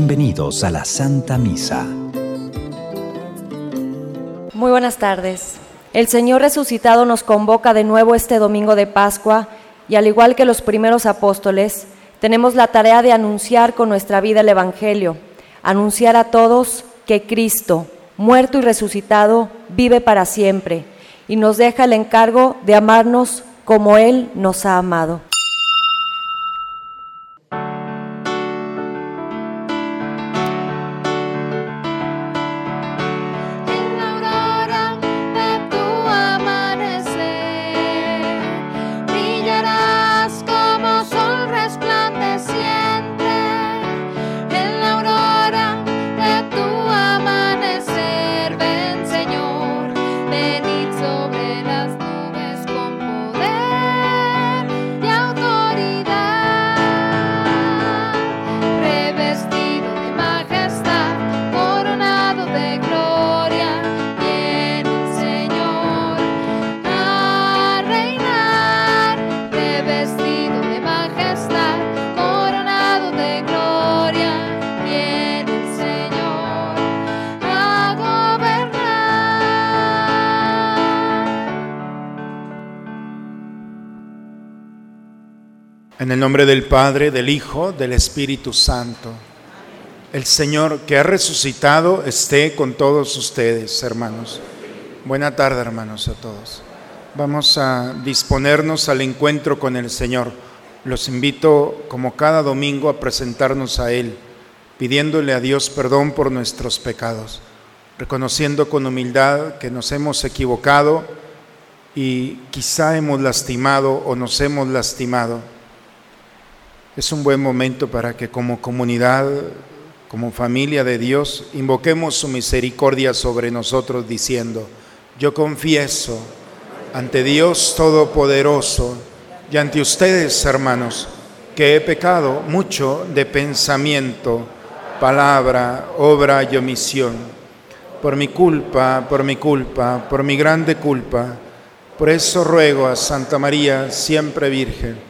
Bienvenidos a la Santa Misa. Muy buenas tardes. El Señor resucitado nos convoca de nuevo este domingo de Pascua y al igual que los primeros apóstoles, tenemos la tarea de anunciar con nuestra vida el Evangelio, anunciar a todos que Cristo, muerto y resucitado, vive para siempre y nos deja el encargo de amarnos como Él nos ha amado. Nombre del Padre, del Hijo, del Espíritu Santo. El Señor que ha resucitado esté con todos ustedes, hermanos. Buena tarde, hermanos, a todos. Vamos a disponernos al encuentro con el Señor. Los invito, como cada domingo, a presentarnos a Él, pidiéndole a Dios perdón por nuestros pecados, reconociendo con humildad que nos hemos equivocado y quizá hemos lastimado o nos hemos lastimado es un buen momento para que como comunidad, como familia de Dios, invoquemos su misericordia sobre nosotros diciendo, yo confieso ante Dios Todopoderoso y ante ustedes, hermanos, que he pecado mucho de pensamiento, palabra, obra y omisión. Por mi culpa, por mi culpa, por mi grande culpa. Por eso ruego a Santa María, siempre Virgen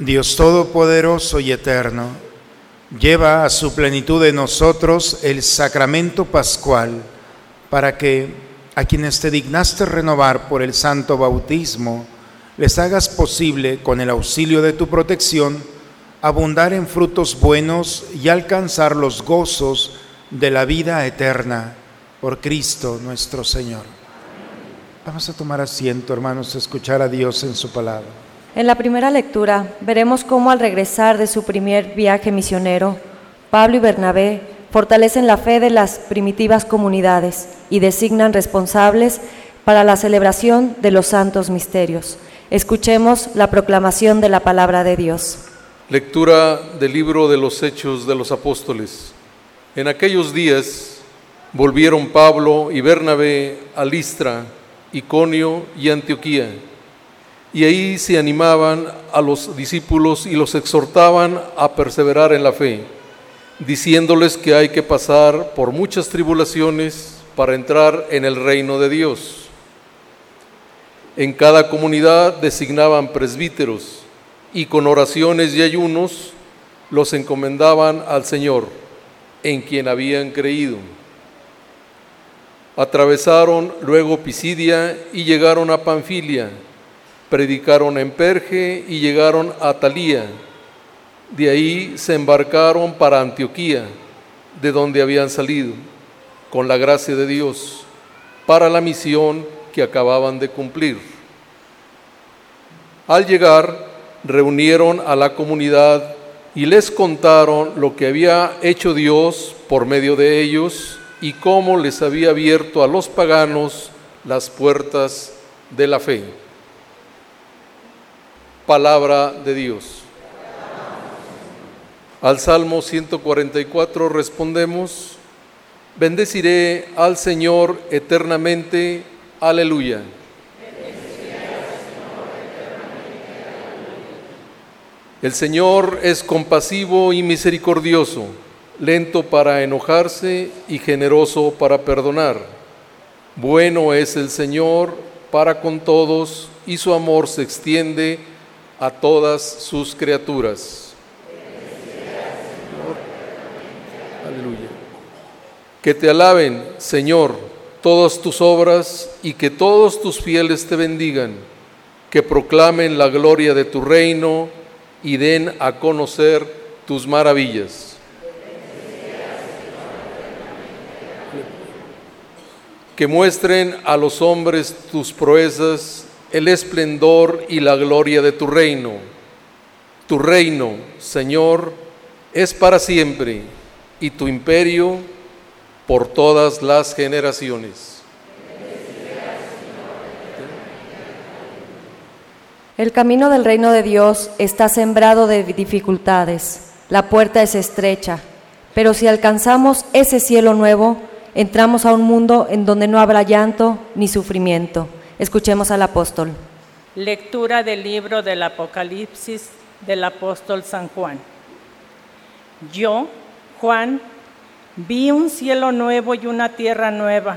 Dios Todopoderoso y Eterno, lleva a su plenitud en nosotros el sacramento pascual para que, a quienes te dignaste renovar por el santo bautismo, les hagas posible, con el auxilio de tu protección, abundar en frutos buenos y alcanzar los gozos de la vida eterna por Cristo nuestro Señor. Vamos a tomar asiento, hermanos, a escuchar a Dios en su palabra. En la primera lectura veremos cómo al regresar de su primer viaje misionero, Pablo y Bernabé fortalecen la fe de las primitivas comunidades y designan responsables para la celebración de los santos misterios. Escuchemos la proclamación de la palabra de Dios. Lectura del libro de los Hechos de los Apóstoles. En aquellos días volvieron Pablo y Bernabé a Listra, Iconio y Antioquía, y ahí se animaban a los discípulos y los exhortaban a perseverar en la fe, diciéndoles que hay que pasar por muchas tribulaciones para entrar en el reino de Dios. En cada comunidad designaban presbíteros y con oraciones y ayunos los encomendaban al Señor, en quien habían creído. Atravesaron luego Pisidia y llegaron a Panfilia, predicaron en Perge y llegaron a Talía. De ahí se embarcaron para Antioquía, de donde habían salido, con la gracia de Dios, para la misión que acababan de cumplir. Al llegar, reunieron a la comunidad y les contaron lo que había hecho Dios por medio de ellos y cómo les había abierto a los paganos las puertas de la fe. Palabra de Dios. Al Salmo 144 respondemos, bendeciré al Señor eternamente, aleluya. El Señor es compasivo y misericordioso, lento para enojarse y generoso para perdonar. Bueno es el Señor para con todos y su amor se extiende a todas sus criaturas. Aleluya. Que te alaben, Señor, todas tus obras y que todos tus fieles te bendigan, que proclamen la gloria de tu reino y den a conocer tus maravillas. Que muestren a los hombres tus proezas, el esplendor y la gloria de tu reino. Tu reino, Señor, es para siempre y tu imperio por todas las generaciones. El camino del reino de Dios está sembrado de dificultades. La puerta es estrecha, pero si alcanzamos ese cielo nuevo, entramos a un mundo en donde no habrá llanto ni sufrimiento. Escuchemos al apóstol. Lectura del libro del Apocalipsis del apóstol San Juan. Yo, Juan, vi un cielo nuevo y una tierra nueva,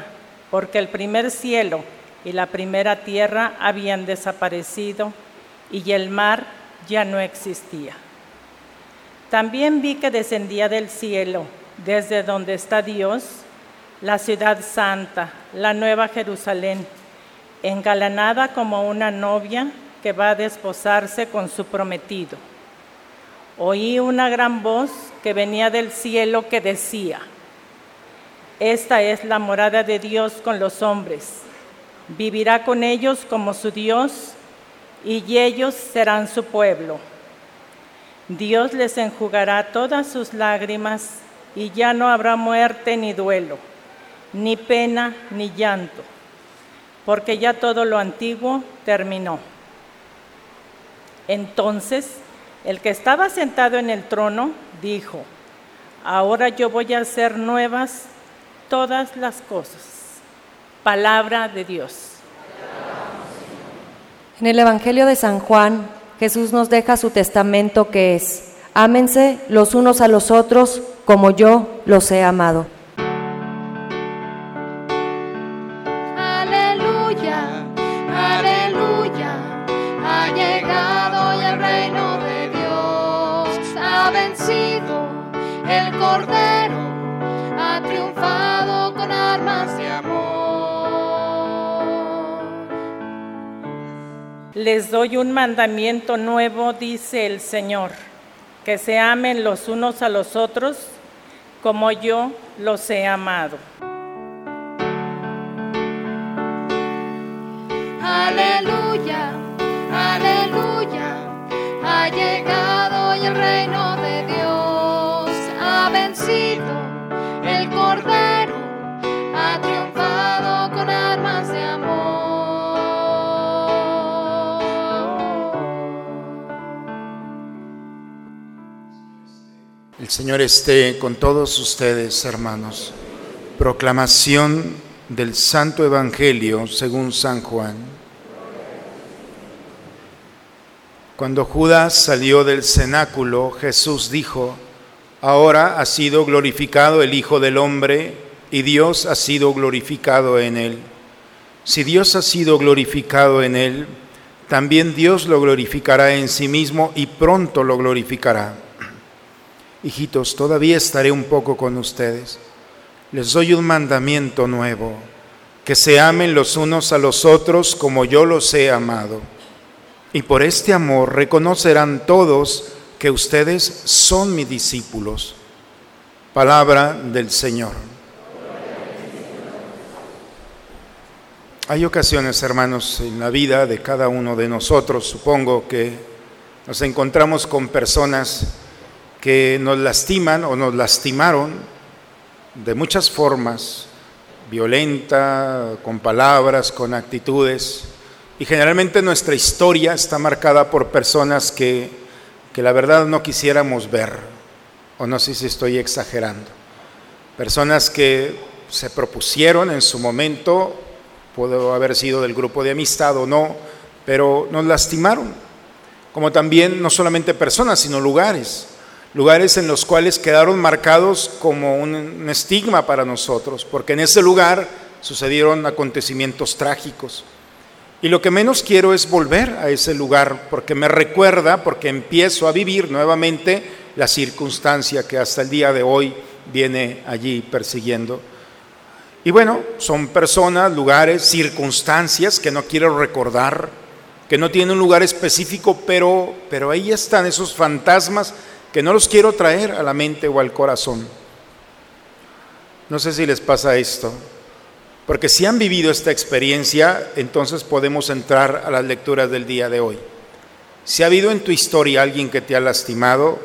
porque el primer cielo y la primera tierra habían desaparecido y el mar ya no existía. También vi que descendía del cielo, desde donde está Dios, la ciudad santa, la nueva Jerusalén, engalanada como una novia que va a desposarse con su prometido. Oí una gran voz que venía del cielo que decía, esta es la morada de Dios con los hombres, vivirá con ellos como su Dios y ellos serán su pueblo. Dios les enjugará todas sus lágrimas y ya no habrá muerte ni duelo, ni pena ni llanto, porque ya todo lo antiguo terminó. Entonces el que estaba sentado en el trono dijo, ahora yo voy a hacer nuevas todas las cosas. Palabra de Dios. En el Evangelio de San Juan, Jesús nos deja su testamento que es, ámense los unos a los otros como yo los he amado. Ha triunfado con armas de amor. Les doy un mandamiento nuevo, dice el Señor, que se amen los unos a los otros como yo los he amado. Aleluya, aleluya, ha llegado. Señor esté con todos ustedes, hermanos. Proclamación del Santo Evangelio según San Juan. Cuando Judas salió del cenáculo, Jesús dijo, Ahora ha sido glorificado el Hijo del Hombre y Dios ha sido glorificado en él. Si Dios ha sido glorificado en él, también Dios lo glorificará en sí mismo y pronto lo glorificará. Hijitos, todavía estaré un poco con ustedes. Les doy un mandamiento nuevo, que se amen los unos a los otros como yo los he amado. Y por este amor reconocerán todos que ustedes son mis discípulos. Palabra del Señor. Hay ocasiones, hermanos, en la vida de cada uno de nosotros, supongo que nos encontramos con personas que nos lastiman o nos lastimaron de muchas formas, violenta, con palabras, con actitudes. Y generalmente nuestra historia está marcada por personas que, que la verdad no quisiéramos ver, o no sé si estoy exagerando. Personas que se propusieron en su momento, pudo haber sido del grupo de amistad o no, pero nos lastimaron. Como también no solamente personas, sino lugares. Lugares en los cuales quedaron marcados como un, estigma para nosotros, porque en ese lugar sucedieron acontecimientos trágicos. Y lo que menos quiero es volver a ese lugar, porque me recuerda, porque empiezo a vivir nuevamente la circunstancia que hasta el día de hoy viene allí persiguiendo. Y bueno, son personas, lugares, circunstancias que no quiero recordar, que no tienen un lugar específico, pero, pero ahí están esos fantasmas que no los quiero traer a la mente o al corazón. No sé si les pasa esto. Porque si han vivido esta experiencia, entonces podemos entrar a las lecturas del día de hoy. Si ha habido en tu historia alguien que te ha lastimado,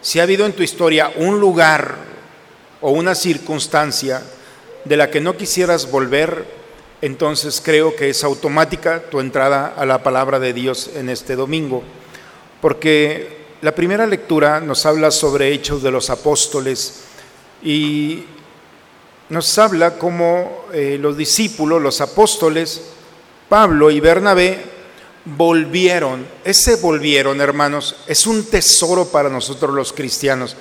si ha habido en tu historia un lugar o una circunstancia de la que no quisieras volver, entonces creo que es automática tu entrada a la palabra de Dios en este domingo. Porque la primera lectura nos habla sobre hechos de los apóstoles y nos habla cómo eh, los discípulos, los apóstoles, Pablo y Bernabé, volvieron. Ese volvieron, hermanos, es un tesoro para nosotros los cristianos.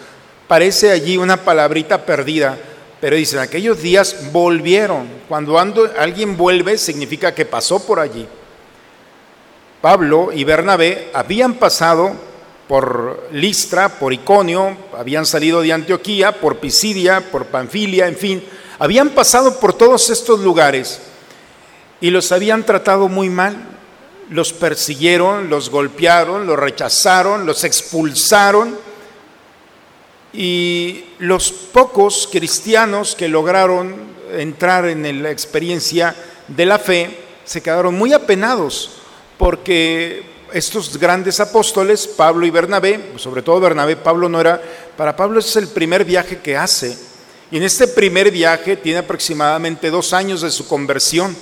Parece allí una palabrita perdida, pero dicen, aquellos días volvieron. Cuando ando, alguien vuelve, significa que pasó por allí. Pablo y Bernabé habían pasado por Listra, por Iconio, habían salido de Antioquía, por Pisidia, por Panfilia, en fin, habían pasado por todos estos lugares y los habían tratado muy mal. Los persiguieron, los golpearon, los rechazaron, los expulsaron. Y los pocos cristianos que lograron entrar en la experiencia de la fe se quedaron muy apenados porque estos grandes apóstoles, Pablo y Bernabé, sobre todo Bernabé, Pablo no era, para Pablo es el primer viaje que hace. Y en este primer viaje tiene aproximadamente dos años de su conversión.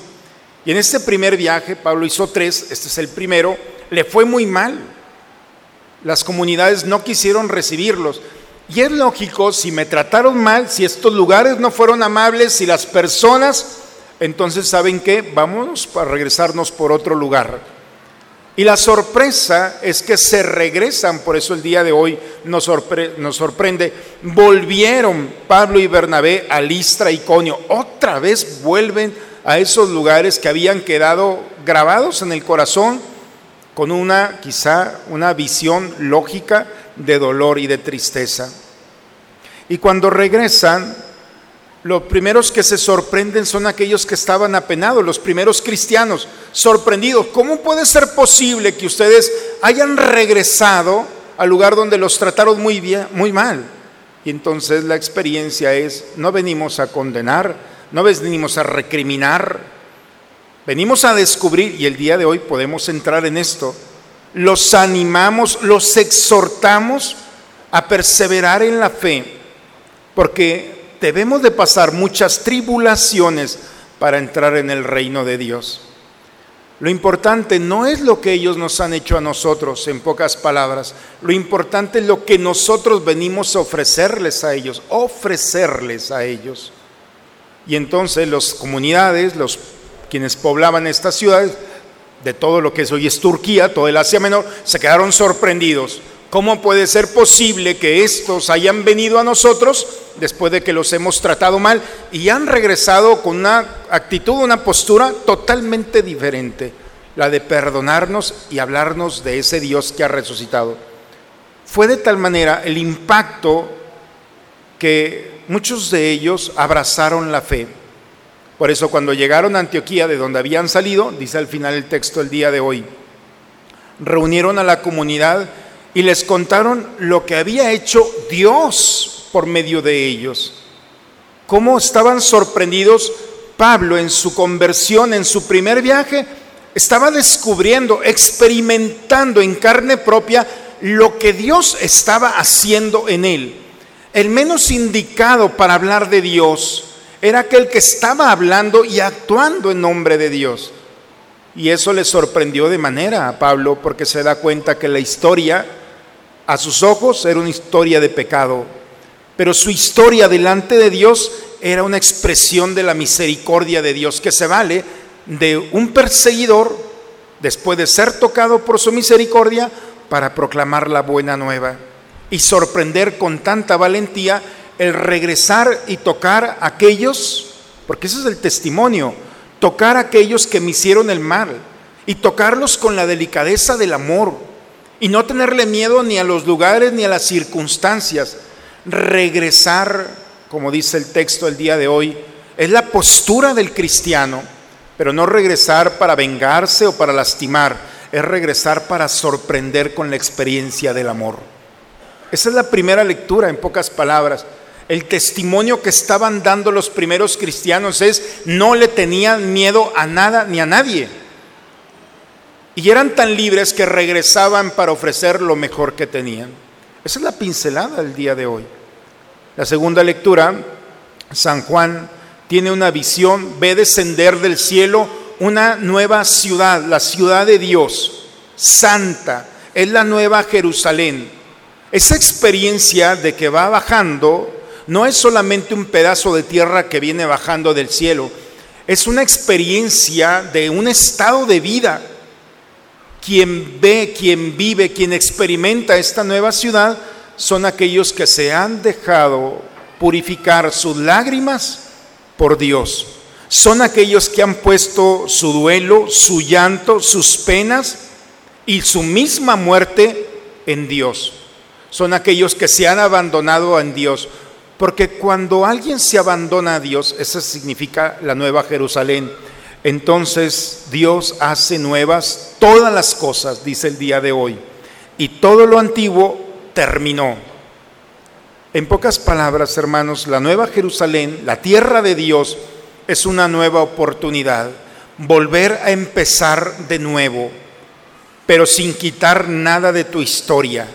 Y en este primer viaje, Pablo hizo tres, este es el primero, le fue muy mal. Las comunidades no quisieron recibirlos. Y es lógico, si me trataron mal, si estos lugares no fueron amables, si las personas, entonces ¿saben qué? Vamos a regresarnos por otro lugar. Y la sorpresa es que se regresan, por eso el día de hoy nos, sorpre nos, sorprende, volvieron Pablo y Bernabé a Listra y Conio, otra vez vuelven a esos lugares que habían quedado grabados en el corazón con una quizá una visión lógica de dolor y de tristeza. Y cuando regresan, Los primeros que se sorprenden son aquellos que estaban apenados, los primeros cristianos, sorprendidos. ¿Cómo puede ser posible que ustedes hayan regresado al lugar donde los trataron muy bien, muy mal? Y entonces la experiencia es, no venimos a condenar, no venimos a recriminar, venimos a descubrir, y el día de hoy podemos entrar en esto, los animamos, los exhortamos a perseverar en la fe, porque debemos de pasar muchas tribulaciones para entrar en el reino de Dios. Lo importante no es lo que ellos nos han hecho a nosotros, en pocas palabras. Lo importante es lo que nosotros venimos a ofrecerles a ellos, ofrecerles a ellos. Y entonces las comunidades, los quienes poblaban estas ciudades, de todo lo que es hoy es Turquía, todo el Asia Menor, se quedaron sorprendidos. ¿Cómo puede ser posible que estos hayan venido a nosotros después de que los hemos tratado mal y han regresado con una actitud, una postura totalmente diferente, la de perdonarnos y hablarnos de ese Dios que ha resucitado? Fue de tal manera el impacto que muchos de ellos abrazaron la fe. Por eso cuando llegaron a Antioquía, de donde habían salido, dice al final el texto el día de hoy, reunieron a la comunidad y les contaron lo que había hecho Dios por medio de ellos. Cómo estaban sorprendidos Pablo en su conversión, en su primer viaje, estaba descubriendo, experimentando en carne propia lo que Dios estaba haciendo en él. El menos indicado para hablar de Dios era aquel que estaba hablando y actuando en nombre de Dios. Y eso le sorprendió de manera a Pablo porque se da cuenta que la historia a sus ojos era una historia de pecado, pero su historia delante de Dios era una expresión de la misericordia de Dios que se vale de un perseguidor después de ser tocado por su misericordia para proclamar la buena nueva y sorprender con tanta valentía el regresar y tocar a aquellos, porque ese es el testimonio, tocar a aquellos que me hicieron el mal y tocarlos con la delicadeza del amor y no tenerle miedo ni a los lugares ni a las circunstancias. Regresar, como dice el texto el día de hoy, es la postura del cristiano, pero no regresar para vengarse o para lastimar, es regresar para sorprender con la experiencia del amor. Esa es la primera lectura, en pocas palabras. El testimonio que estaban dando los primeros cristianos es no le tenían miedo a nada ni a nadie. Y eran tan libres que regresaban para ofrecer lo mejor que tenían. Esa es la pincelada del día de hoy. La segunda lectura, San Juan tiene una visión, ve descender del cielo una nueva ciudad, la ciudad de Dios, santa, es la nueva Jerusalén. Esa experiencia de que va bajando no es solamente un pedazo de tierra que viene bajando del cielo, es una experiencia de un estado de vida quien ve, quien vive, quien experimenta esta nueva ciudad son aquellos que se han dejado purificar sus lágrimas por Dios. Son aquellos que han puesto su duelo, su llanto, sus penas y su misma muerte en Dios. Son aquellos que se han abandonado en Dios. Porque cuando alguien se abandona a Dios, eso significa la nueva Jerusalén entonces Dios hace nuevas todas las cosas, dice el día de hoy, y todo lo antiguo terminó. En pocas palabras, hermanos, la nueva Jerusalén, la tierra de Dios, es una nueva oportunidad, volver a empezar de nuevo, pero sin quitar nada de tu historia,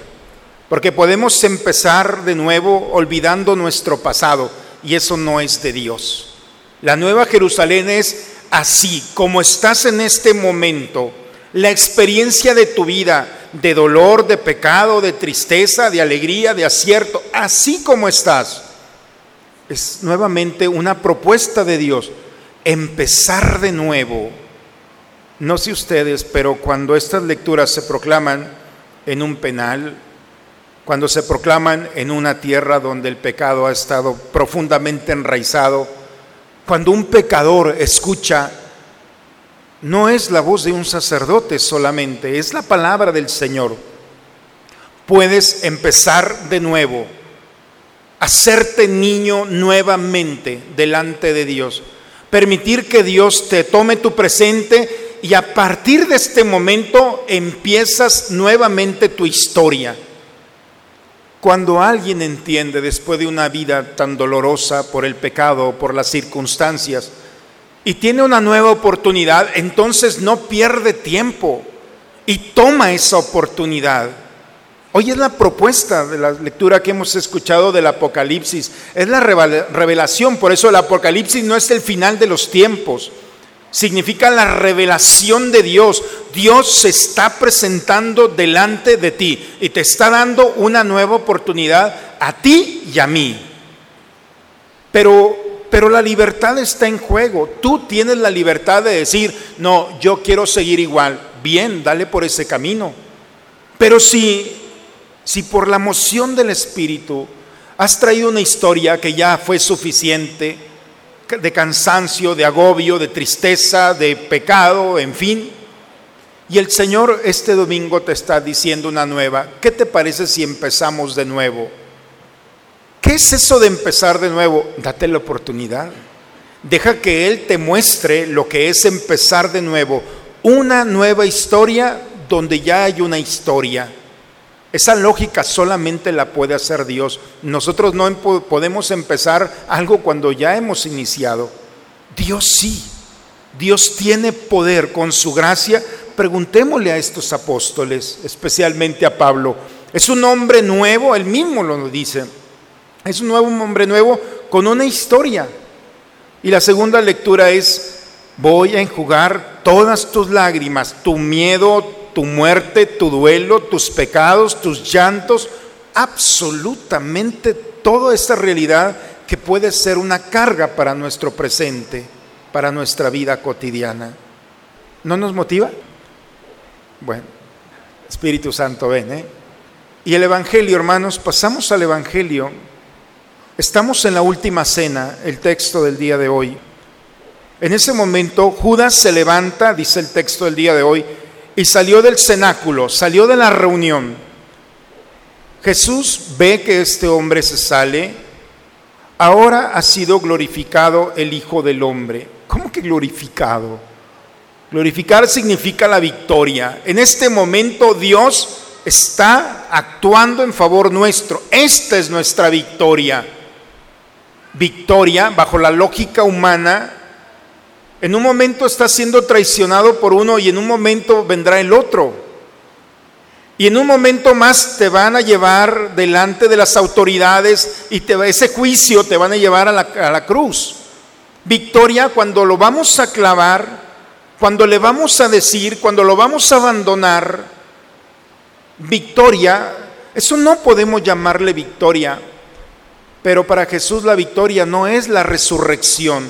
porque podemos empezar de nuevo olvidando nuestro pasado, y eso no es de Dios. La nueva Jerusalén es así como estás en este momento, la experiencia de tu vida, de dolor, de pecado, de tristeza, de alegría, de acierto, así como estás, es nuevamente una propuesta de Dios, empezar de nuevo. No sé ustedes, pero cuando estas lecturas se proclaman en un penal, cuando se proclaman en una tierra donde el pecado ha estado profundamente enraizado, cuando un pecador escucha, no es la voz de un sacerdote solamente, es la palabra del Señor. Puedes empezar de nuevo. hacerte niño nuevamente delante de Dios, permitir que Dios te tome tu presente y a partir de este momento empiezas nuevamente tu historia. Cuando alguien entiende después de una vida tan dolorosa por el pecado, por las circunstancias, y tiene una nueva oportunidad, entonces no pierde tiempo y toma esa oportunidad. Hoy es la propuesta de la lectura que hemos escuchado del Apocalipsis, es la revelación, por eso el Apocalipsis no es el final de los tiempos, significa la revelación de Dios. Dios se está presentando delante de ti y te está dando una nueva oportunidad a ti y a mí. Pero, pero la libertad está en juego. Tú tienes la libertad de decir, no, yo quiero seguir igual. Bien, dale por ese camino. Pero si, si por la moción del Espíritu has traído una historia que ya fue suficiente, de cansancio, de agobio, de tristeza, de pecado, en fin. Y el Señor este domingo te está diciendo una nueva. ¿Qué te parece si empezamos de nuevo? ¿Qué es eso de empezar de nuevo? Date la oportunidad. Deja que Él te muestre lo que es empezar de nuevo. Una nueva historia donde ya hay una historia. Esa lógica solamente la puede hacer Dios. Nosotros no podemos empezar algo cuando ya hemos iniciado. Dios sí. Dios tiene poder con su gracia. Preguntémosle a estos apóstoles, especialmente a Pablo. Es un hombre nuevo, él mismo lo dice. Es un nuevo hombre nuevo con una historia. Y la segunda lectura es, voy a enjugar todas tus lágrimas, tu miedo, tu muerte, tu duelo, tus pecados, tus llantos, absolutamente toda esta realidad que puede ser una carga para nuestro presente, para nuestra vida cotidiana. ¿No nos motiva? Bueno, Espíritu Santo, ven. ¿eh? Y el Evangelio, hermanos, pasamos al Evangelio. Estamos en la última cena, el texto del día de hoy. En ese momento Judas se levanta, dice el texto del día de hoy, y salió del cenáculo, salió de la reunión. Jesús ve que este hombre se sale. Ahora ha sido glorificado el Hijo del Hombre. ¿Cómo que glorificado? Glorificar significa la victoria. En este momento Dios está actuando en favor nuestro. Esta es nuestra victoria. Victoria, bajo la lógica humana, en un momento estás siendo traicionado por uno y en un momento vendrá el otro. Y en un momento más te van a llevar delante de las autoridades y te, ese juicio te van a llevar a la cruz. Victoria cuando lo vamos a clavar, cuando le vamos a decir, cuando lo vamos a abandonar. Victoria, eso no podemos llamarle victoria, pero para Jesús la victoria no es la resurrección.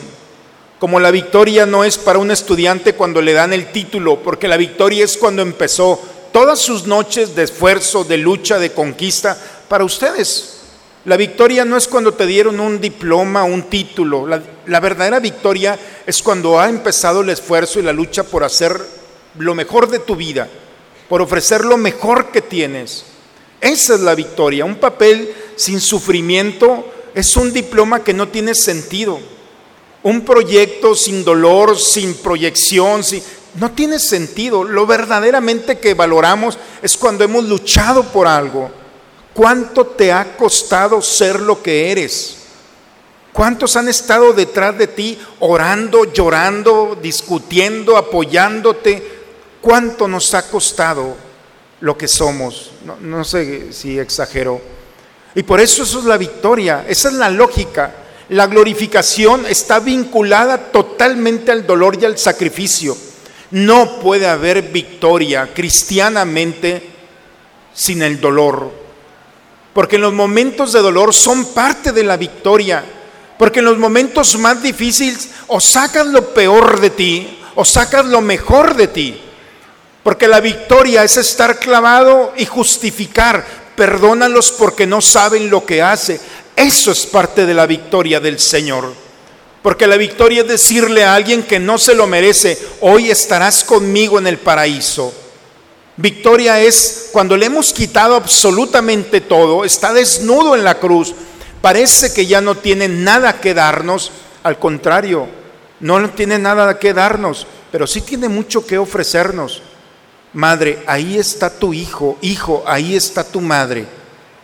Como la victoria no es para un estudiante cuando le dan el título, porque la victoria es cuando empezó todas sus noches de esfuerzo, de lucha, de conquista, para ustedes. La victoria no es cuando te dieron un diploma, un título. La, la, verdadera victoria es cuando ha empezado el esfuerzo y la lucha por hacer lo mejor de tu vida, por ofrecer lo mejor que tienes. Esa es la victoria. Un papel sin sufrimiento es un diploma que no tiene sentido. Un proyecto sin dolor, sin proyección, no tiene sentido. Lo verdaderamente que valoramos es cuando hemos luchado por algo. ¿Cuánto te ha costado ser lo que eres? ¿Cuántos han estado detrás de ti orando, llorando, discutiendo, apoyándote? ¿Cuánto nos ha costado lo que somos? No, no sé si exagero. Y por eso eso es la victoria, esa es la lógica. La glorificación está vinculada totalmente al dolor y al sacrificio. No puede haber victoria cristianamente sin el dolor. Porque en los momentos de dolor son parte de la victoria. Porque en los momentos más difíciles o sacas lo peor de ti o sacas lo mejor de ti. Porque la victoria es estar clavado y justificar. Perdónalos porque no saben lo que hace. Eso es parte de la victoria del Señor. Porque la victoria es decirle a alguien que no se lo merece, hoy estarás conmigo en el paraíso. Victoria es cuando le hemos quitado absolutamente todo, está desnudo en la cruz, parece que ya no tiene nada que darnos, al contrario, no tiene nada que darnos, pero sí tiene mucho que ofrecernos. Madre, ahí está tu hijo, hijo, ahí está tu madre.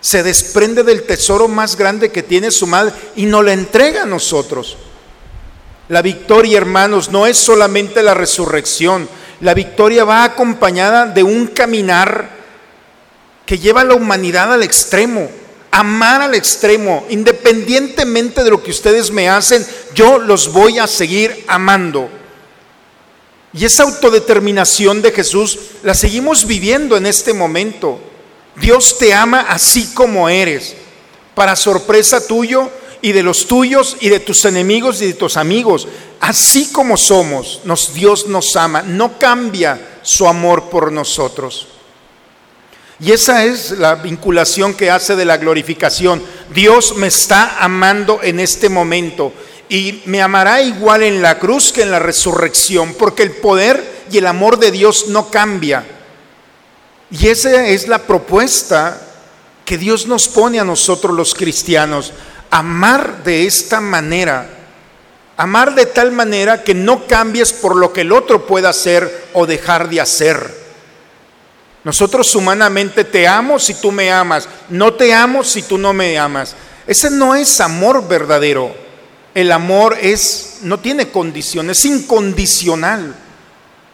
Se desprende del tesoro más grande que tiene su madre y nos la entrega a nosotros. La victoria, hermanos, no es solamente la resurrección. La victoria va acompañada de un caminar que lleva a la humanidad al extremo. Amar al extremo, independientemente de lo que ustedes me hacen, yo los voy a seguir amando. Y esa autodeterminación de Jesús la seguimos viviendo en este momento. Dios te ama así como eres. Para sorpresa tuyo y de los tuyos y de tus enemigos y de tus amigos. Así como somos, nos, Dios nos ama. No cambia su amor por nosotros. Y esa es la vinculación que hace de la glorificación. Dios me está amando en este momento y me amará igual en la cruz que en la resurrección, porque el poder y el amor de Dios no cambia. Y esa es la propuesta que Dios nos pone a nosotros los cristianos, amar de esta manera, amar de tal manera que no cambies por lo que el otro pueda hacer o dejar de hacer. Nosotros humanamente te amo si tú me amas, no te amo si tú no me amas. Ese no es amor verdadero. El amor es, no tiene condición, es incondicional.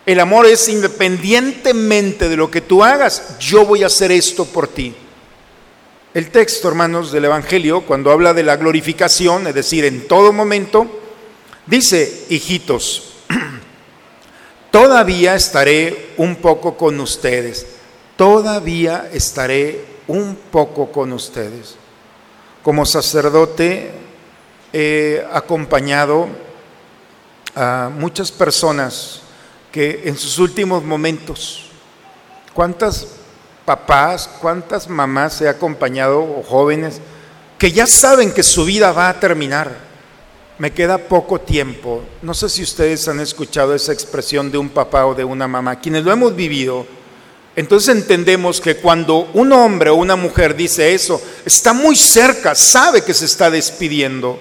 El amor es independientemente de lo que tú hagas, yo voy a hacer esto por ti. El texto, hermanos, del Evangelio, cuando habla de la glorificación, es decir, en todo momento, dice, hijitos, todavía estaré un poco con ustedes, todavía estaré un poco con ustedes. Como sacerdote, he acompañado a muchas personas que en sus últimos momentos, ¿cuántas papás, cuántas mamás he acompañado o jóvenes que ya saben que su vida va a terminar? Me queda poco tiempo. No sé si ustedes han escuchado esa expresión de un papá o de una mamá. Quienes lo hemos vivido, entonces entendemos que cuando un hombre o una mujer dice eso, está muy cerca, sabe que se está despidiendo.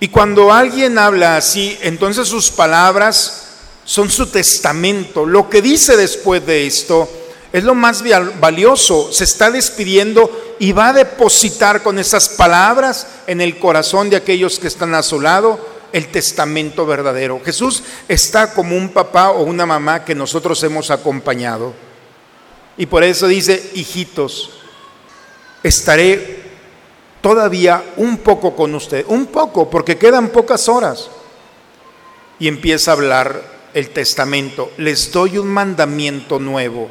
Y cuando alguien habla así, entonces sus palabras son su testamento. Lo que dice después de esto es lo más valioso. Se está despidiendo y va a depositar con esas palabras en el corazón de aquellos que están a su lado el testamento verdadero. Jesús está como un papá o una mamá que nosotros hemos acompañado. Y por eso dice, hijitos, estaré todavía un poco con usted, un poco, porque quedan pocas horas. Y empieza a hablar el testamento, les doy un mandamiento nuevo,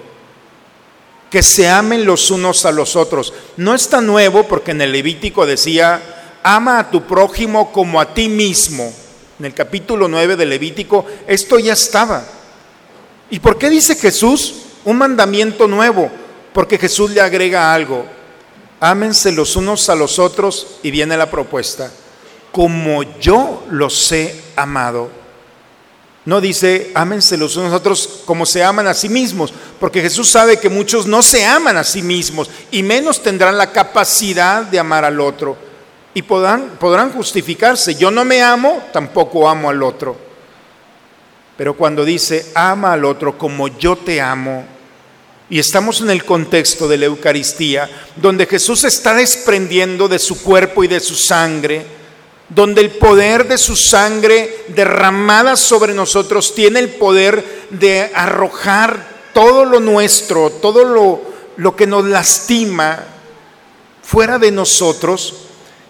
que se amen los unos a los otros. No está nuevo porque en el Levítico decía, ama a tu prójimo como a ti mismo. En el capítulo 9 del Levítico esto ya estaba. ¿Y por qué dice Jesús un mandamiento nuevo? Porque Jesús le agrega algo, ámense los unos a los otros y viene la propuesta, como yo los he amado. No dice, ámense los unos a otros como se aman a sí mismos, porque Jesús sabe que muchos no se aman a sí mismos y menos tendrán la capacidad de amar al otro. Y podrán, podrán justificarse, yo no me amo, tampoco amo al otro. Pero cuando dice, ama al otro como yo te amo, y estamos en el contexto de la Eucaristía, donde Jesús está desprendiendo de su cuerpo y de su sangre, donde el poder de su sangre derramada sobre nosotros tiene el poder de arrojar todo lo nuestro, todo lo, lo que nos lastima fuera de nosotros,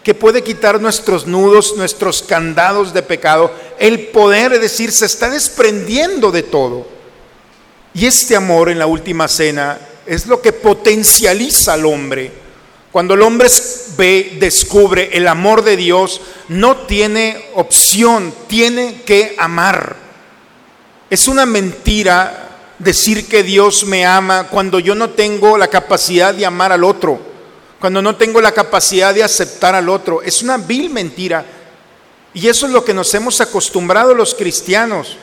que puede quitar nuestros nudos, nuestros candados de pecado. El poder, es decir, se está desprendiendo de todo. Y este amor en la última cena es lo que potencializa al hombre. Cuando el hombre ve, descubre el amor de Dios, no tiene opción, tiene que amar. Es una mentira decir que Dios me ama cuando yo no tengo la capacidad de amar al otro, cuando no tengo la capacidad de aceptar al otro. Es una vil mentira. Y eso es lo que nos hemos acostumbrado los cristianos,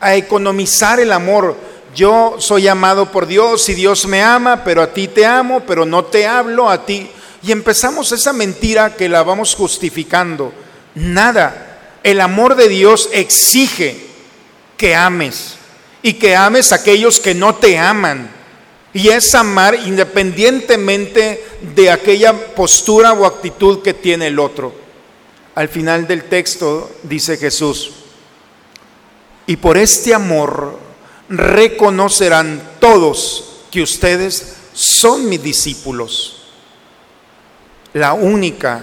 a economizar el amor yo soy amado por Dios y Dios me ama, pero a ti te amo, pero no te hablo a ti. Y empezamos esa mentira que la vamos justificando. Nada. El amor de Dios exige que ames y que ames a aquellos que no te aman. Y es amar independientemente de aquella postura o actitud que tiene el otro. Al final del texto dice Jesús, y por este amor reconocerán todos que ustedes son mis discípulos. La única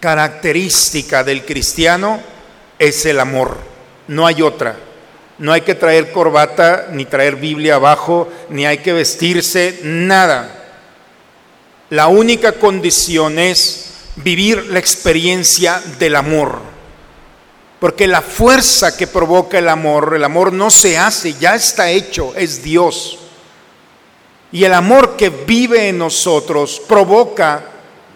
característica del cristiano es el amor, no hay otra. No hay que traer corbata, ni traer Biblia abajo, ni hay que vestirse, nada. La única condición es vivir la experiencia del amor. Porque la fuerza que provoca el amor, el amor no se hace, ya está hecho, es Dios. Y el amor que vive en nosotros provoca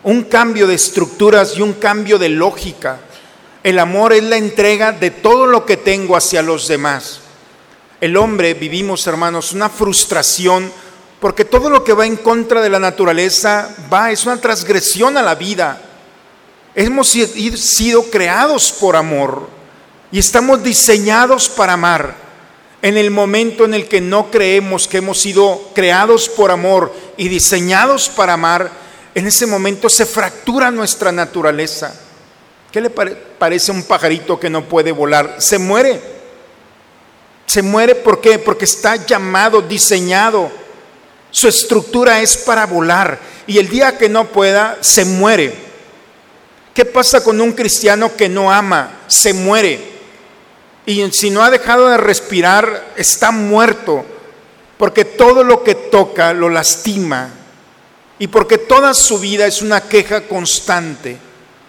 un cambio de estructuras y un cambio de lógica. El amor es la entrega de todo lo que tengo hacia los demás. El hombre vivimos, hermanos, una frustración porque todo lo que va en contra de la naturaleza va, es una transgresión a la vida. Hemos sido creados por amor y estamos diseñados para amar. En el momento en el que no creemos que hemos sido creados por amor y diseñados para amar, en ese momento se fractura nuestra naturaleza. ¿Qué le parece a un pajarito que no puede volar? Se muere. Se muere ¿por qué? Porque está llamado, diseñado. Su estructura es para volar. Y el día que no pueda, se muere. ¿Qué pasa con un cristiano que no ama? Se muere. Y si no ha dejado de respirar, está muerto. Porque todo lo que toca lo lastima. Y porque toda su vida es una queja constante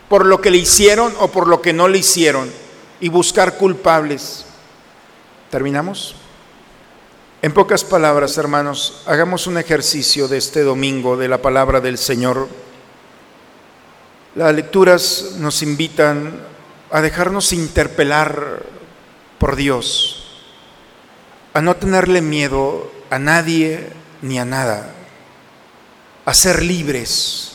por lo que le hicieron o por lo que no le hicieron. Y buscar culpables. ¿Terminamos? En pocas palabras, hermanos, hagamos un ejercicio de este domingo de la palabra del Señor. Las lecturas nos invitan a dejarnos interpelar por Dios, a no tenerle miedo a nadie ni a nada, a ser libres,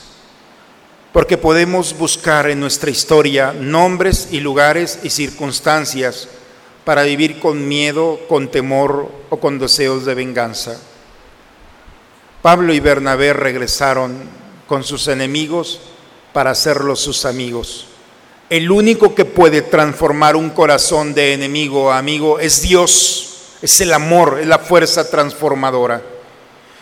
porque podemos buscar en nuestra historia nombres y lugares y circunstancias para vivir con miedo, con temor o con deseos de venganza. Pablo y Bernabé regresaron con sus enemigos para hacerlos sus amigos. El único que puede transformar un corazón de enemigo a amigo es Dios, es el amor, es la fuerza transformadora.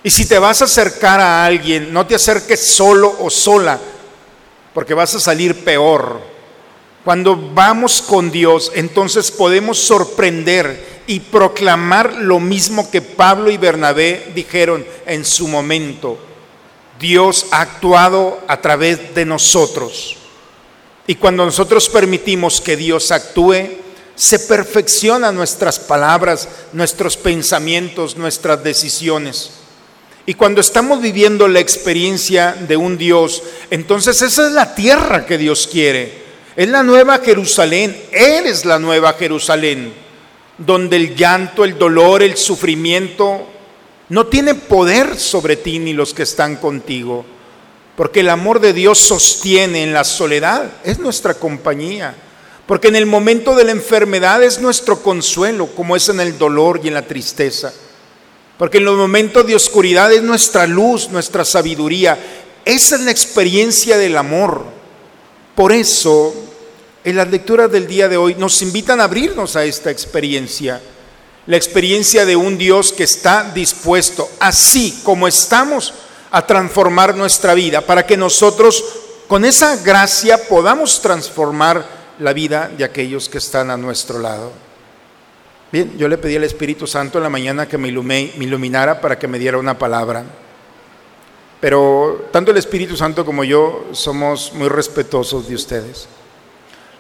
Y si te vas a acercar a alguien, no te acerques solo o sola, porque vas a salir peor cuando vamos con Dios, entonces podemos sorprender y proclamar lo mismo que Pablo y Bernabé dijeron en su momento. Dios ha actuado a través de nosotros. Y cuando nosotros permitimos que Dios actúe, se perfeccionan nuestras palabras, nuestros pensamientos, nuestras decisiones. Y cuando estamos viviendo la experiencia de un Dios, entonces esa es la tierra que Dios quiere. Es la nueva Jerusalén, eres la nueva Jerusalén, donde el llanto, el dolor, el sufrimiento no tiene poder sobre ti ni los que están contigo, porque el amor de Dios sostiene en la soledad, es nuestra compañía, porque en el momento de la enfermedad es nuestro consuelo, como es en el dolor y en la tristeza, porque en los momentos de oscuridad es nuestra luz, nuestra sabiduría, esa es la experiencia del amor. Por eso, en las lecturas del día de hoy nos invitan a abrirnos a esta experiencia, la experiencia de un Dios que está dispuesto, así como estamos, a transformar nuestra vida, para que nosotros con esa gracia podamos transformar la vida de aquellos que están a nuestro lado. Bien, yo le pedí al Espíritu Santo en la mañana que me iluminara para que me diera una palabra. Pero tanto el Espíritu Santo como yo somos muy respetuosos de ustedes.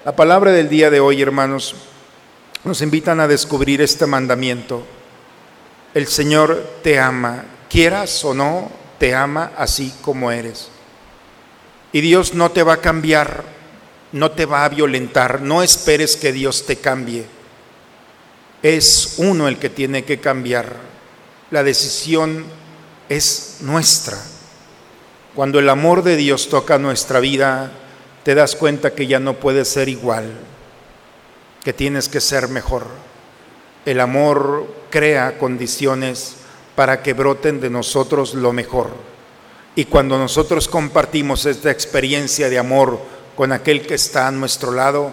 La palabra del día de hoy, hermanos, nos invitan a descubrir este mandamiento. El Señor te ama, quieras o no, te ama así como eres. Y Dios no te va a cambiar, no te va a violentar, no esperes que Dios te cambie. Es uno el que tiene que cambiar. La decisión es nuestra. Cuando el amor de Dios toca nuestra vida, te das cuenta que ya no puedes ser igual, que tienes que ser mejor. El amor crea condiciones para que broten de nosotros lo mejor. Y cuando nosotros compartimos esta experiencia de amor con aquel que está a nuestro lado,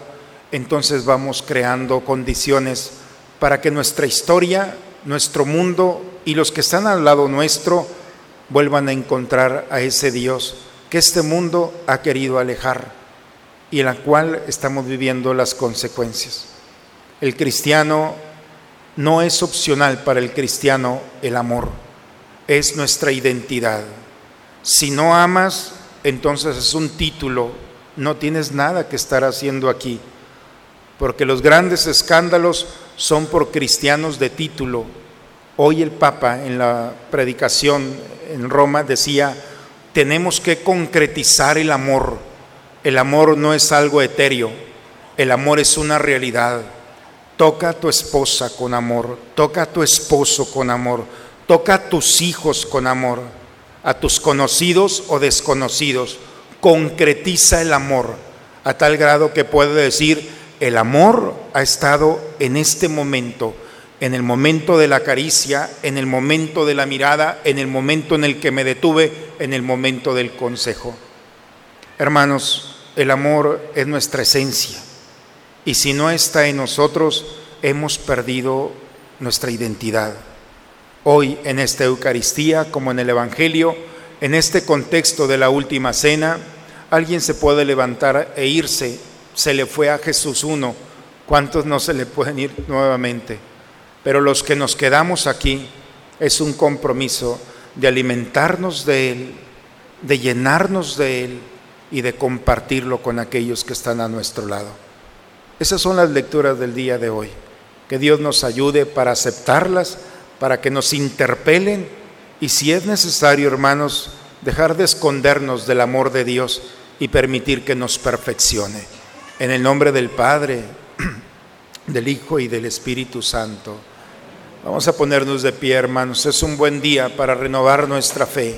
entonces vamos creando condiciones para que nuestra historia, nuestro mundo y los que están al lado nuestro vuelvan a encontrar a ese Dios que este mundo ha querido alejar y en la cual estamos viviendo las consecuencias. El cristiano no es opcional para el cristiano el amor, es nuestra identidad. Si no amas, entonces es un título, no tienes nada que estar haciendo aquí, porque los grandes escándalos son por cristianos de título. Hoy el Papa en la predicación en Roma decía, tenemos que concretizar el amor. El amor no es algo etéreo, el amor es una realidad. Toca a tu esposa con amor, toca a tu esposo con amor, toca a tus hijos con amor, a tus conocidos o desconocidos. Concretiza el amor a tal grado que puede decir, el amor ha estado en este momento, en el momento de la caricia, en el momento de la mirada, en el momento en el que me detuve, en el momento del consejo. Hermanos, el amor es nuestra esencia y si no está en nosotros, hemos perdido nuestra identidad. Hoy en esta Eucaristía, como en el Evangelio, en este contexto de la última cena, alguien se puede levantar e irse. Se le fue a Jesús uno. ¿Cuántos no se le pueden ir nuevamente? Pero los que nos quedamos aquí es un compromiso de alimentarnos de Él, de llenarnos de Él y de compartirlo con aquellos que están a nuestro lado. Esas son las lecturas del día de hoy. Que Dios nos ayude para aceptarlas, para que nos interpelen y si es necesario, hermanos, dejar de escondernos del amor de Dios y permitir que nos perfeccione. En el nombre del Padre, del Hijo y del Espíritu Santo. Vamos a ponernos de pie, hermanos. Es un buen día para renovar nuestra fe.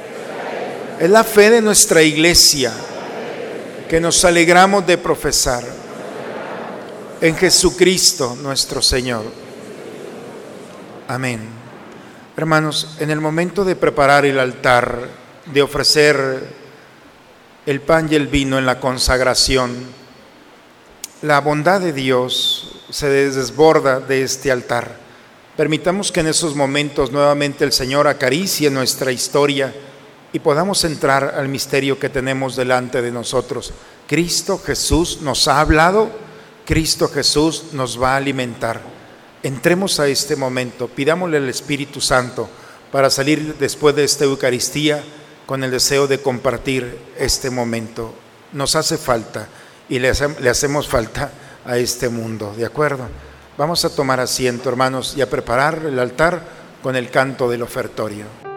Es la fe de nuestra iglesia que nos alegramos de profesar en Jesucristo nuestro Señor. Amén. Hermanos, en el momento de preparar el altar, de ofrecer el pan y el vino en la consagración, la bondad de Dios se desborda de este altar. Permitamos que en esos momentos nuevamente el Señor acaricie nuestra historia y podamos entrar al misterio que tenemos delante de nosotros. Cristo Jesús nos ha hablado Cristo Jesús nos va a alimentar. Entremos a este momento, pidámosle al Espíritu Santo para salir después de esta Eucaristía con el deseo de compartir este momento. Nos hace falta y le, hacemos falta a este mundo, ¿de acuerdo? Vamos a tomar asiento, hermanos, y a preparar el altar con el canto del ofertorio.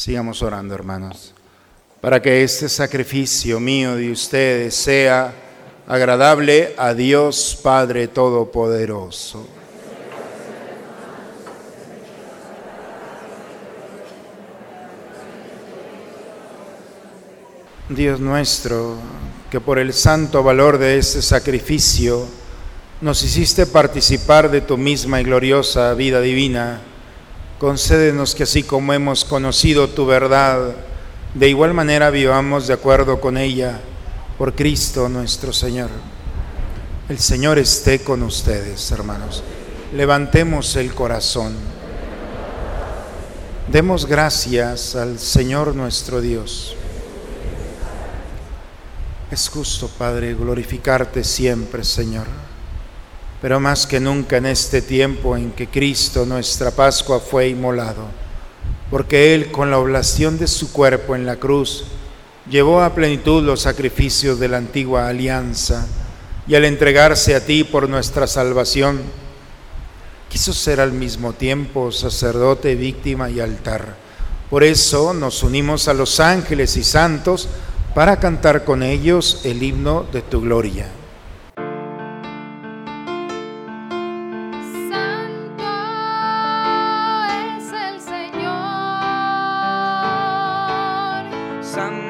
Sigamos orando, hermanos, para que este sacrificio mío de ustedes sea agradable a Dios Padre Todopoderoso. Dios nuestro, que por el santo valor de este sacrificio nos hiciste participar de tu misma y gloriosa vida divina, concédenos que así como hemos conocido tu verdad, de igual manera vivamos de acuerdo con ella, por Cristo nuestro Señor. El Señor esté con ustedes, hermanos. Levantemos el corazón. Demos gracias al Señor nuestro Dios. Es justo, Padre, glorificarte siempre, Señor. Pero más que nunca en este tiempo en que Cristo, nuestra Pascua, fue inmolado, porque Él, con la oblación de su cuerpo en la cruz, llevó a plenitud los sacrificios de la antigua alianza, y al entregarse a ti por nuestra salvación, quiso ser al mismo tiempo sacerdote, víctima y altar. Por eso nos unimos a los ángeles y santos, para cantar con ellos el himno de tu gloria. Santo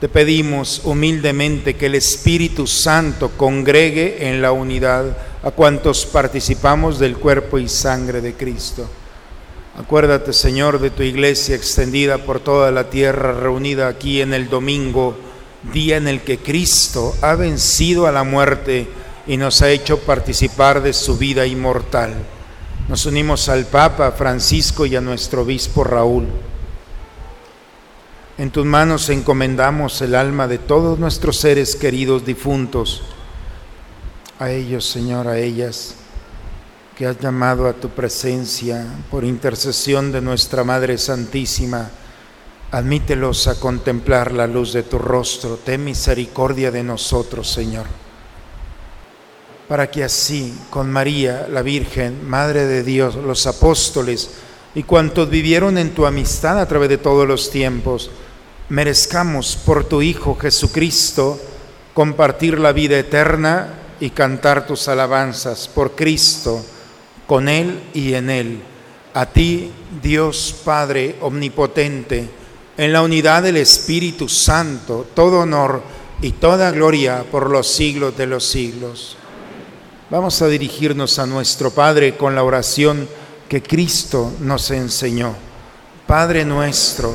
Te pedimos humildemente que el Espíritu Santo congregue en la unidad a cuantos participamos del cuerpo y sangre de Cristo. Acuérdate, Señor, de tu iglesia extendida por toda la tierra, reunida aquí en el domingo, día en el que Cristo ha vencido a la muerte y nos ha hecho participar de su vida inmortal. Nos unimos al Papa Francisco y a nuestro obispo Raúl. En tus manos encomendamos el alma de todos nuestros seres queridos difuntos. A ellos, Señor, a ellas, que has llamado a tu presencia por intercesión de nuestra Madre Santísima, Admítelos a contemplar la luz de tu rostro. Ten misericordia de nosotros, Señor. Para que así, con María, la Virgen, Madre de Dios, los apóstoles y cuantos vivieron en tu amistad a través de todos los tiempos, merezcamos por tu Hijo Jesucristo compartir la vida eterna y cantar tus alabanzas por Cristo, con Él y en Él. A ti, Dios Padre Omnipotente, en la unidad del Espíritu Santo, todo honor y toda gloria por los siglos de los siglos. Vamos a dirigirnos a nuestro Padre con la oración que Cristo nos enseñó. Padre nuestro,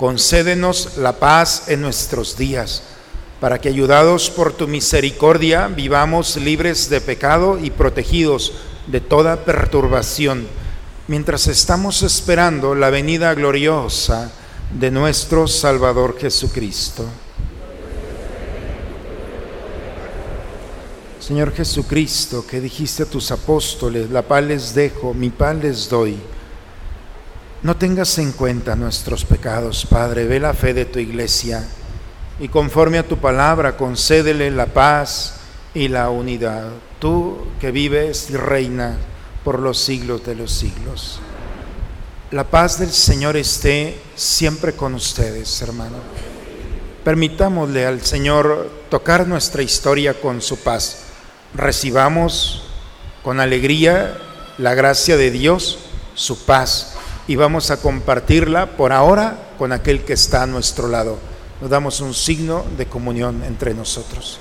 Concédenos la paz en nuestros días, para que ayudados por tu misericordia vivamos libres de pecado y protegidos de toda perturbación, mientras estamos esperando la venida gloriosa de nuestro Salvador Jesucristo. Señor Jesucristo, que dijiste a tus apóstoles, la paz les dejo, mi paz les doy. No tengas en cuenta nuestros pecados, Padre, ve la fe de tu iglesia y conforme a tu palabra concédele la paz y la unidad. Tú que vives y reinas por los siglos de los siglos. La paz del Señor esté siempre con ustedes, hermano. Permitámosle al Señor tocar nuestra historia con su paz. Recibamos con alegría la gracia de Dios, su paz y vamos a compartirla por ahora con aquel que está a nuestro lado. Nos damos un signo de comunión entre nosotros.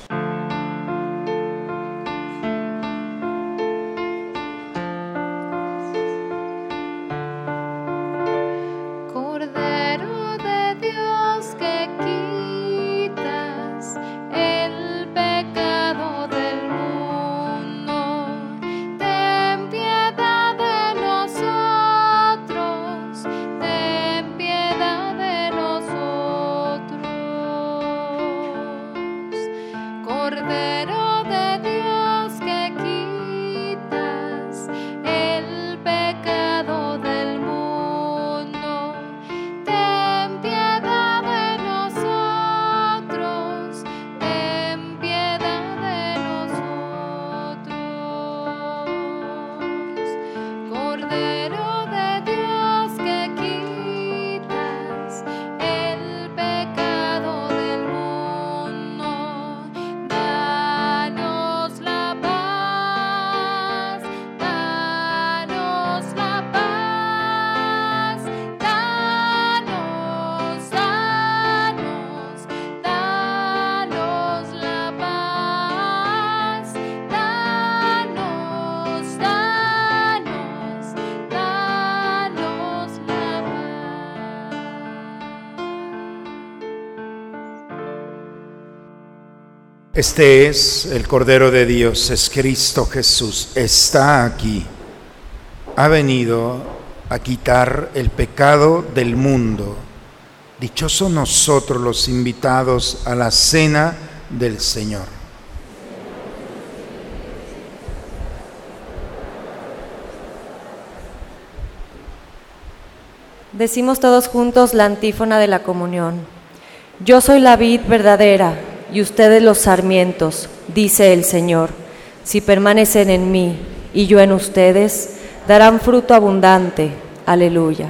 Este es el Cordero de Dios, es Cristo Jesús, está aquí. Ha venido a quitar el pecado del mundo. Dichosos nosotros los invitados a la cena del Señor. Decimos todos juntos la antífona de la comunión. Yo soy la vid verdadera y ustedes los sarmientos, dice el Señor. Si permanecen en mí y yo en ustedes, darán fruto abundante. Aleluya.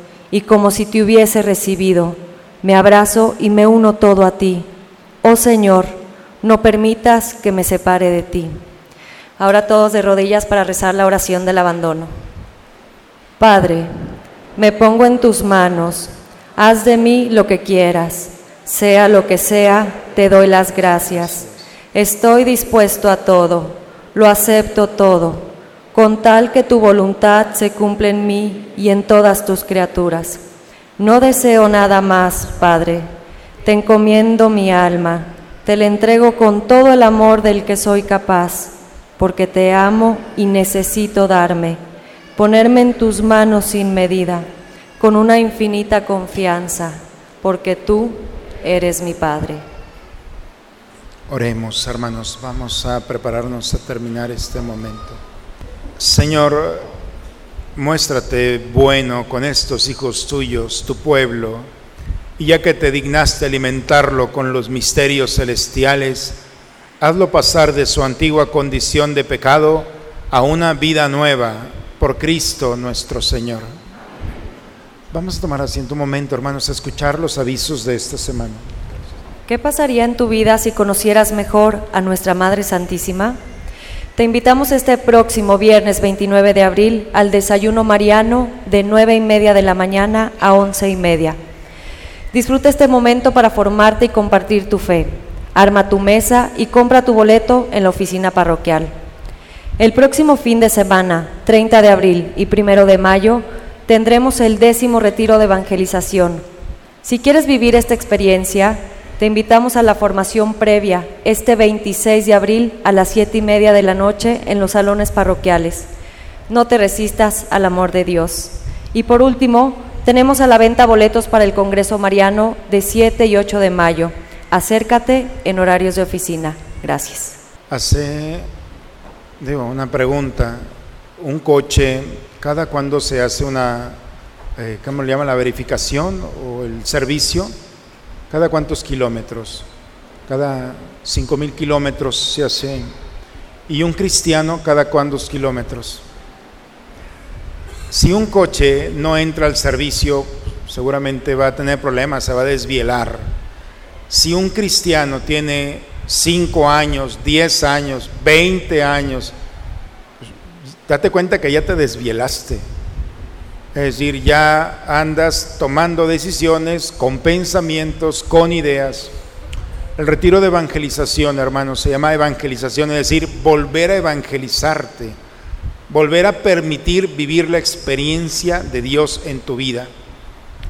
y como si te hubiese recibido, me abrazo y me uno todo a ti. Oh Señor, no permitas que me separe de ti. Ahora todos de rodillas para rezar la oración del abandono. Padre, me pongo en tus manos, haz de mí lo que quieras, sea lo que sea, te doy las gracias. Estoy dispuesto a todo, lo acepto todo, con tal que tu voluntad se cumpla en mí y en todas tus criaturas. No deseo nada más, Padre, te encomiendo mi alma, te la entrego con todo el amor del que soy capaz, porque te amo y necesito darme, ponerme en tus manos sin medida, con una infinita confianza, porque tú eres mi Padre. Oremos, hermanos, vamos a prepararnos a terminar este momento. Señor, muéstrate bueno con estos hijos tuyos, tu pueblo, y ya que te dignaste alimentarlo con los misterios celestiales, hazlo pasar de su antigua condición de pecado a una vida nueva por Cristo nuestro Señor. Vamos a tomar asiento un momento, hermanos, a escuchar los avisos de esta semana. ¿Qué pasaría en tu vida si conocieras mejor a nuestra Madre Santísima? Te invitamos este próximo viernes 29 de abril al desayuno mariano de 9 y media de la mañana a 11 y media. Disfruta este momento para formarte y compartir tu fe. Arma tu mesa y compra tu boleto en la oficina parroquial. El próximo fin de semana, 30 de abril y 1 de mayo, tendremos el décimo retiro de evangelización. Si quieres vivir esta experiencia, te invitamos a la formación previa este 26 de abril a las 7 y media de la noche en los salones parroquiales. No te resistas al amor de Dios. Y por último, tenemos a la venta boletos para el Congreso Mariano de 7 y 8 de mayo. Acércate en horarios de oficina. Gracias. Hace, digo, una pregunta. Un coche, ¿cada cuándo se hace una, eh, cómo le llama, la verificación o el servicio? ¿Cada cuántos kilómetros? Cada cinco mil kilómetros se hace. ¿Y un cristiano cada cuántos kilómetros? Si un coche no entra al servicio, seguramente va a tener problemas, se va a desvielar. Si un cristiano tiene cinco años, diez años, veinte años, date cuenta que ya te desvielaste. Es decir, ya andas tomando decisiones con pensamientos, con ideas. El retiro de evangelización, hermanos, se llama evangelización, es decir, volver a evangelizarte, volver a permitir vivir la experiencia de Dios en tu vida.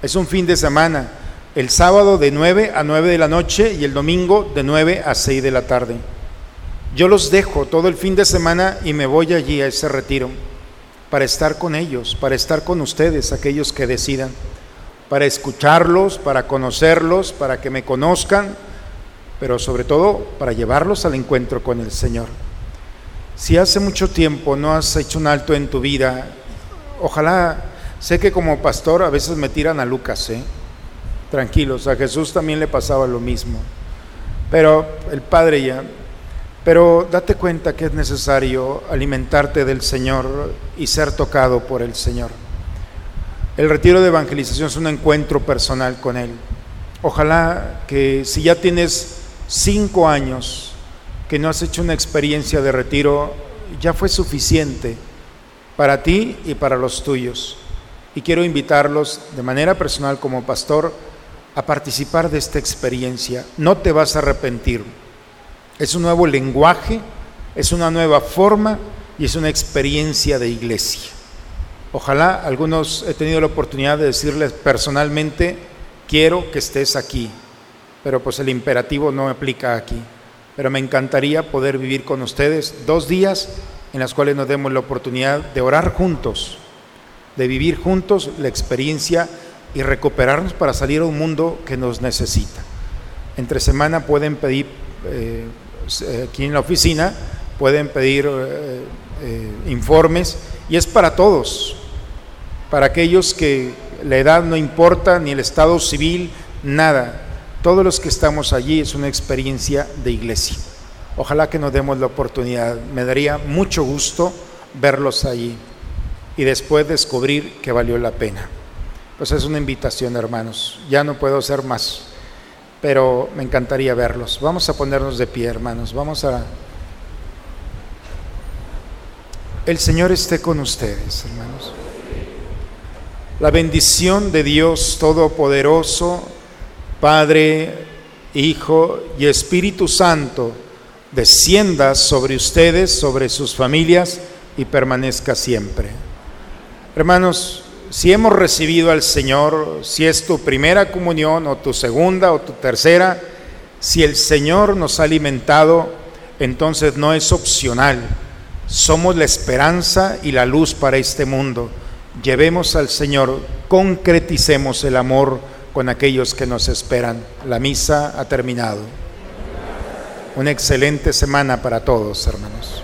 Es un fin de semana, el sábado de 9 a 9 de la noche y el domingo de 9 a 6 de la tarde. Yo los dejo todo el fin de semana y me voy allí a ese retiro para estar con ellos, para estar con ustedes, aquellos que decidan, para escucharlos, para conocerlos, para que me conozcan, pero sobre todo para llevarlos al encuentro con el Señor. Si hace mucho tiempo no has hecho un alto en tu vida, ojalá, sé que como pastor a veces me tiran a Lucas, ¿eh? tranquilos, a Jesús también le pasaba lo mismo, pero el Padre ya pero date cuenta que es necesario alimentarte del Señor y ser tocado por el Señor. El retiro de evangelización es un encuentro personal con Él. Ojalá que si ya tienes cinco años que no has hecho una experiencia de retiro, ya fue suficiente para ti y para los tuyos. Y quiero invitarlos de manera personal como pastor a participar de esta experiencia. No te vas a arrepentir es un nuevo lenguaje, es una nueva forma y es una experiencia de iglesia. Ojalá algunos he tenido la oportunidad de decirles personalmente, quiero que estés aquí, pero pues el imperativo no aplica aquí. Pero me encantaría poder vivir con ustedes dos días en las cuales nos demos la oportunidad de orar juntos, de vivir juntos la experiencia y recuperarnos para salir a un mundo que nos necesita. Entre semana pueden pedir, eh, aquí en la oficina, pueden pedir eh, eh, informes y es para todos, para aquellos que la edad no importa, ni el estado civil, nada. Todos los que estamos allí es una experiencia de iglesia. Ojalá que nos demos la oportunidad. Me daría mucho gusto verlos allí y después descubrir que valió la pena. Pues es una invitación, hermanos. Ya no puedo hacer más, pero me encantaría verlos. Vamos a ponernos de pie, hermanos. Vamos a... El Señor esté con ustedes, hermanos. La bendición de Dios Todopoderoso, Padre, Hijo y Espíritu Santo, descienda sobre ustedes, sobre sus familias y permanezca siempre. Hermanos, si hemos recibido al Señor, si es tu primera comunión o tu segunda o tu tercera, si el Señor nos ha alimentado, entonces no es opcional. Somos la esperanza y la luz para este mundo. Llevemos al Señor, concreticemos el amor con aquellos que nos esperan. La misa ha terminado. Una excelente semana para todos, hermanos.